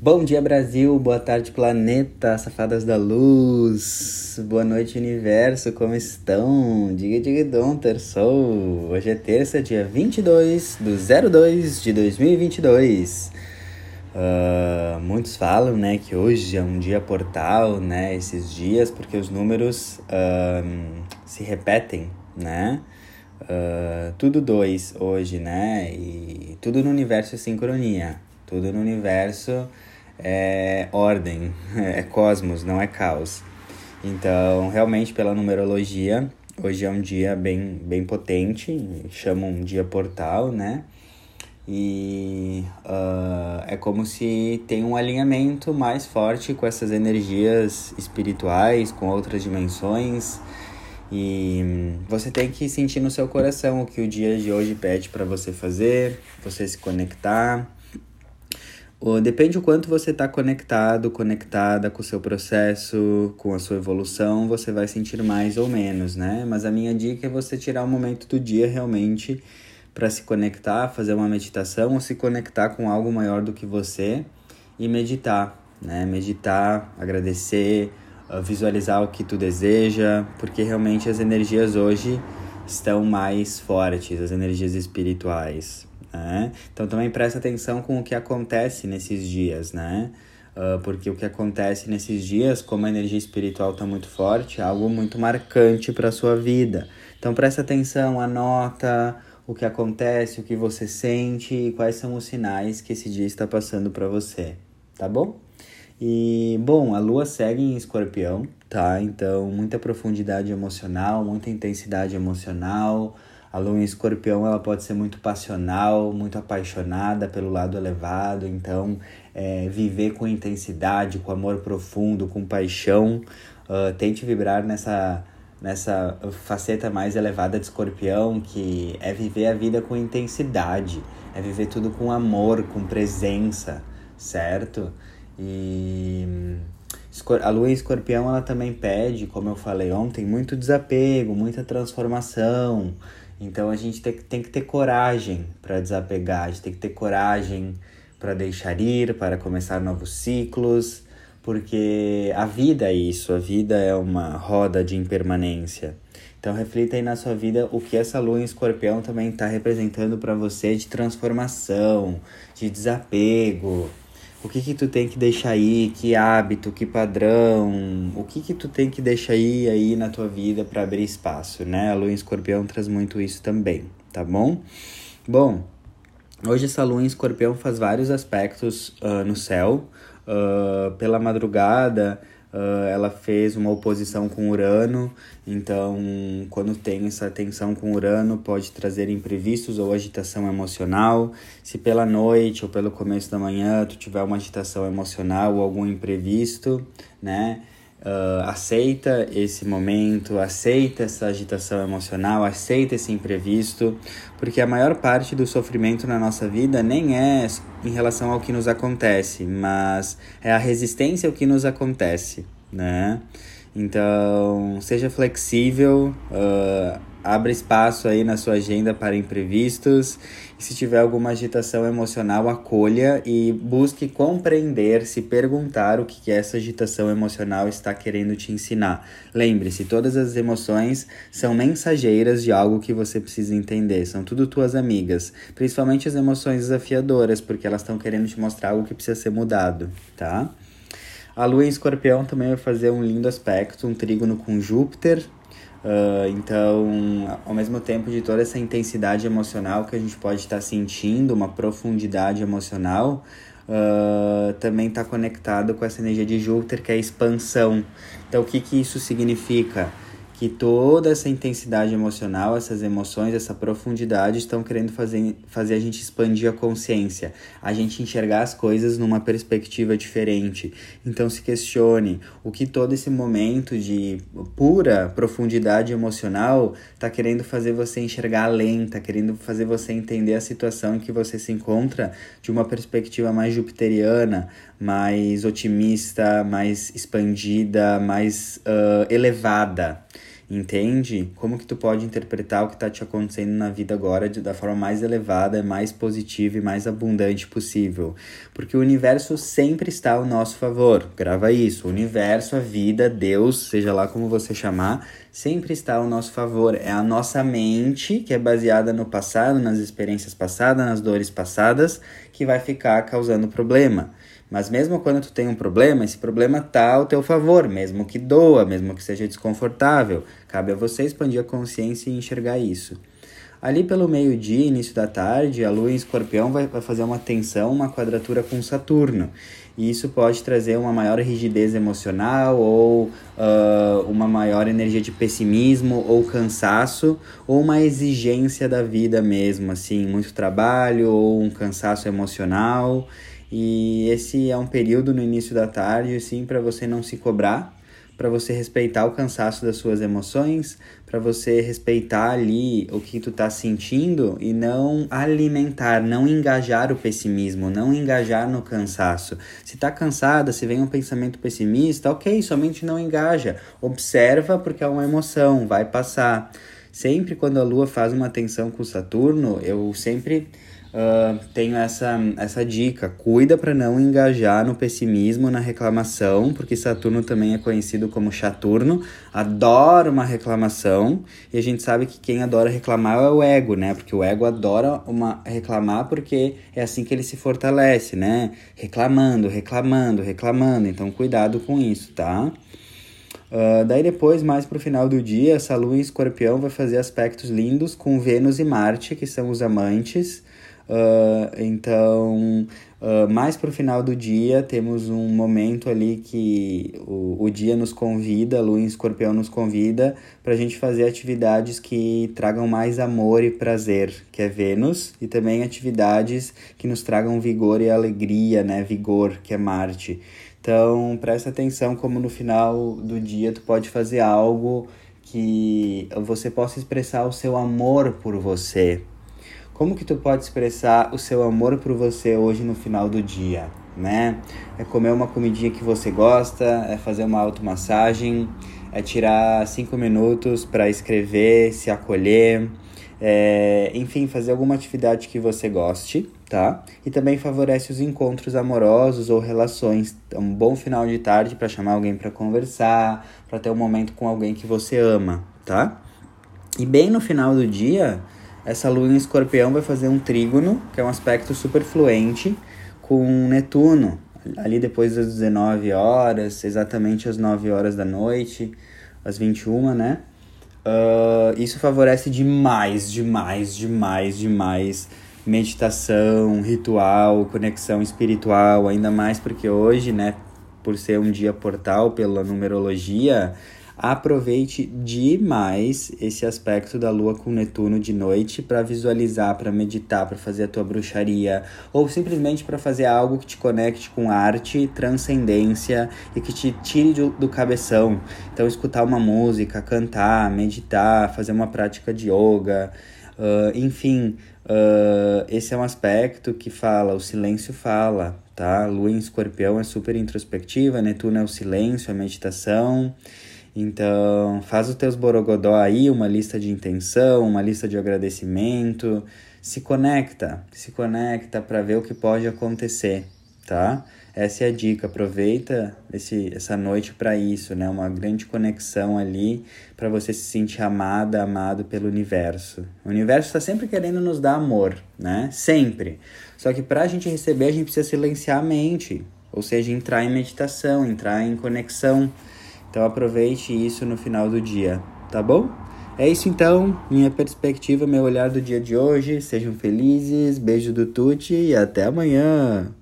Bom dia, Brasil. Boa tarde, planeta, safadas da luz. Boa noite, universo. Como estão? Diga, diga, Dom Terçou. Hoje é terça, dia 22 do 02 de 2022. Uh, muitos falam, né, que hoje é um dia portal, né, esses dias, porque os números uh, se repetem, né? Uh, tudo dois hoje, né? E tudo no universo é sincronia. Tudo no universo é ordem, é cosmos, não é caos. Então, realmente, pela numerologia, hoje é um dia bem, bem potente, chamam um dia portal, né? E uh, é como se tem um alinhamento mais forte com essas energias espirituais, com outras dimensões. E você tem que sentir no seu coração o que o dia de hoje pede para você fazer, você se conectar Depende o quanto você está conectado, conectada com o seu processo, com a sua evolução, você vai sentir mais ou menos, né? Mas a minha dica é você tirar um momento do dia realmente para se conectar, fazer uma meditação ou se conectar com algo maior do que você e meditar, né? Meditar, agradecer, ah, visualizar o que tu deseja, porque realmente as energias hoje estão mais fortes, as energias espirituais. Né? Então também presta atenção com o que acontece nesses dias, né? Uh, porque o que acontece nesses dias, como a energia espiritual está muito forte, é algo muito marcante para a sua vida. Então presta atenção, anota o que acontece, o que você sente e quais são os sinais que esse dia está passando para você, tá bom? E bom, a lua segue em escorpião, tá? Então muita profundidade emocional, muita intensidade emocional a lua em escorpião ela pode ser muito passional, muito apaixonada pelo lado elevado, então é, viver com intensidade, com amor profundo, com paixão. Uh, tente vibrar nessa, nessa faceta mais elevada de escorpião, que é viver a vida com intensidade, é viver tudo com amor, com presença, certo? E a lua em escorpião ela também pede, como eu falei ontem, muito desapego, muita transformação. Então a gente tem, tem que ter coragem para desapegar, a gente tem que ter coragem para deixar ir, para começar novos ciclos, porque a vida é isso, a vida é uma roda de impermanência. Então reflita aí na sua vida o que essa lua em escorpião também está representando para você de transformação, de desapego, o que que tu tem que deixar aí, que hábito, que padrão, o que que tu tem que deixar aí, aí na tua vida para abrir espaço, né? A lua em escorpião traz muito isso também, tá bom? Bom, hoje essa lua em escorpião faz vários aspectos uh, no céu, uh, pela madrugada, Uh, ela fez uma oposição com Urano, então quando tem essa tensão com Urano pode trazer imprevistos ou agitação emocional. Se pela noite ou pelo começo da manhã tu tiver uma agitação emocional ou algum imprevisto, né? Uh, aceita esse momento, aceita essa agitação emocional, aceita esse imprevisto, porque a maior parte do sofrimento na nossa vida nem é em relação ao que nos acontece, mas é a resistência ao que nos acontece, né? Então, seja flexível, uh, abra espaço aí na sua agenda para imprevistos. E se tiver alguma agitação emocional, acolha e busque compreender, se perguntar o que essa agitação emocional está querendo te ensinar. Lembre-se, todas as emoções são mensageiras de algo que você precisa entender. São tudo tuas amigas, principalmente as emoções desafiadoras, porque elas estão querendo te mostrar algo que precisa ser mudado, tá? A lua em escorpião também vai fazer um lindo aspecto, um trígono com Júpiter. Uh, então, ao mesmo tempo de toda essa intensidade emocional que a gente pode estar tá sentindo, uma profundidade emocional, uh, também está conectado com essa energia de Júpiter, que é a expansão. Então, o que, que isso significa? Que toda essa intensidade emocional, essas emoções, essa profundidade estão querendo fazer, fazer a gente expandir a consciência, a gente enxergar as coisas numa perspectiva diferente. Então se questione o que todo esse momento de pura profundidade emocional está querendo fazer você enxergar além, está querendo fazer você entender a situação em que você se encontra de uma perspectiva mais jupiteriana, mais otimista, mais expandida, mais uh, elevada. Entende? Como que tu pode interpretar o que está te acontecendo na vida agora de, da forma mais elevada, mais positiva e mais abundante possível. Porque o universo sempre está ao nosso favor. Grava isso. O universo, a vida, Deus, seja lá como você chamar, sempre está ao nosso favor. É a nossa mente, que é baseada no passado, nas experiências passadas, nas dores passadas, que vai ficar causando problema. Mas mesmo quando tu tem um problema, esse problema tá ao teu favor, mesmo que doa, mesmo que seja desconfortável. Cabe a você expandir a consciência e enxergar isso. Ali pelo meio-dia, início da tarde, a lua em escorpião vai, vai fazer uma tensão, uma quadratura com Saturno. E isso pode trazer uma maior rigidez emocional ou uh, uma maior energia de pessimismo ou cansaço ou uma exigência da vida mesmo, assim, muito trabalho ou um cansaço emocional. E esse é um período no início da tarde, assim, para você não se cobrar, para você respeitar o cansaço das suas emoções, para você respeitar ali o que tu tá sentindo e não alimentar, não engajar o pessimismo, não engajar no cansaço. Se tá cansada, se vem um pensamento pessimista, ok, somente não engaja. Observa porque é uma emoção, vai passar. Sempre quando a Lua faz uma tensão com Saturno, eu sempre uh, tenho essa, essa dica. Cuida para não engajar no pessimismo, na reclamação, porque Saturno também é conhecido como Chaturno, adora uma reclamação, e a gente sabe que quem adora reclamar é o ego, né? Porque o ego adora uma reclamar porque é assim que ele se fortalece, né? Reclamando, reclamando, reclamando. Então cuidado com isso, tá? Uh, daí depois, mais pro final do dia, essa lua em escorpião vai fazer aspectos lindos com Vênus e Marte, que são os amantes. Uh, então, uh, mais para o final do dia, temos um momento ali que o, o dia nos convida, a lua em escorpião nos convida para a gente fazer atividades que tragam mais amor e prazer, que é Vênus, e também atividades que nos tragam vigor e alegria, né? Vigor, que é Marte. Então, presta atenção como no final do dia tu pode fazer algo que você possa expressar o seu amor por você, como que tu pode expressar o seu amor por você hoje no final do dia, né? É comer uma comidinha que você gosta, é fazer uma automassagem, é tirar cinco minutos para escrever, se acolher, é, enfim, fazer alguma atividade que você goste, tá? E também favorece os encontros amorosos ou relações. É um bom final de tarde para chamar alguém para conversar, para ter um momento com alguém que você ama, tá? E bem no final do dia, essa lua em escorpião vai fazer um trígono, que é um aspecto super fluente, com Netuno, ali depois das 19 horas, exatamente às 9 horas da noite, às 21, né? Uh, isso favorece demais, demais, demais, demais meditação, ritual, conexão espiritual, ainda mais porque hoje, né, por ser um dia portal pela numerologia, Aproveite demais esse aspecto da lua com Netuno de noite para visualizar, para meditar, para fazer a tua bruxaria ou simplesmente para fazer algo que te conecte com arte, transcendência e que te tire do, do cabeção. Então, escutar uma música, cantar, meditar, fazer uma prática de yoga, uh, enfim, uh, esse é um aspecto que fala, o silêncio fala, tá? Lua em escorpião é super introspectiva, Netuno é o silêncio, a meditação. Então, faz os teus borogodó aí, uma lista de intenção, uma lista de agradecimento, se conecta, se conecta para ver o que pode acontecer, tá? Essa é a dica, aproveita esse, essa noite para isso, né? Uma grande conexão ali para você se sentir amada, amado pelo universo. O universo está sempre querendo nos dar amor, né? Sempre. Só que para a gente receber, a gente precisa silenciar a mente, ou seja, entrar em meditação, entrar em conexão. Então aproveite isso no final do dia, tá bom? É isso então, minha perspectiva, meu olhar do dia de hoje. Sejam felizes, beijo do Tuti e até amanhã!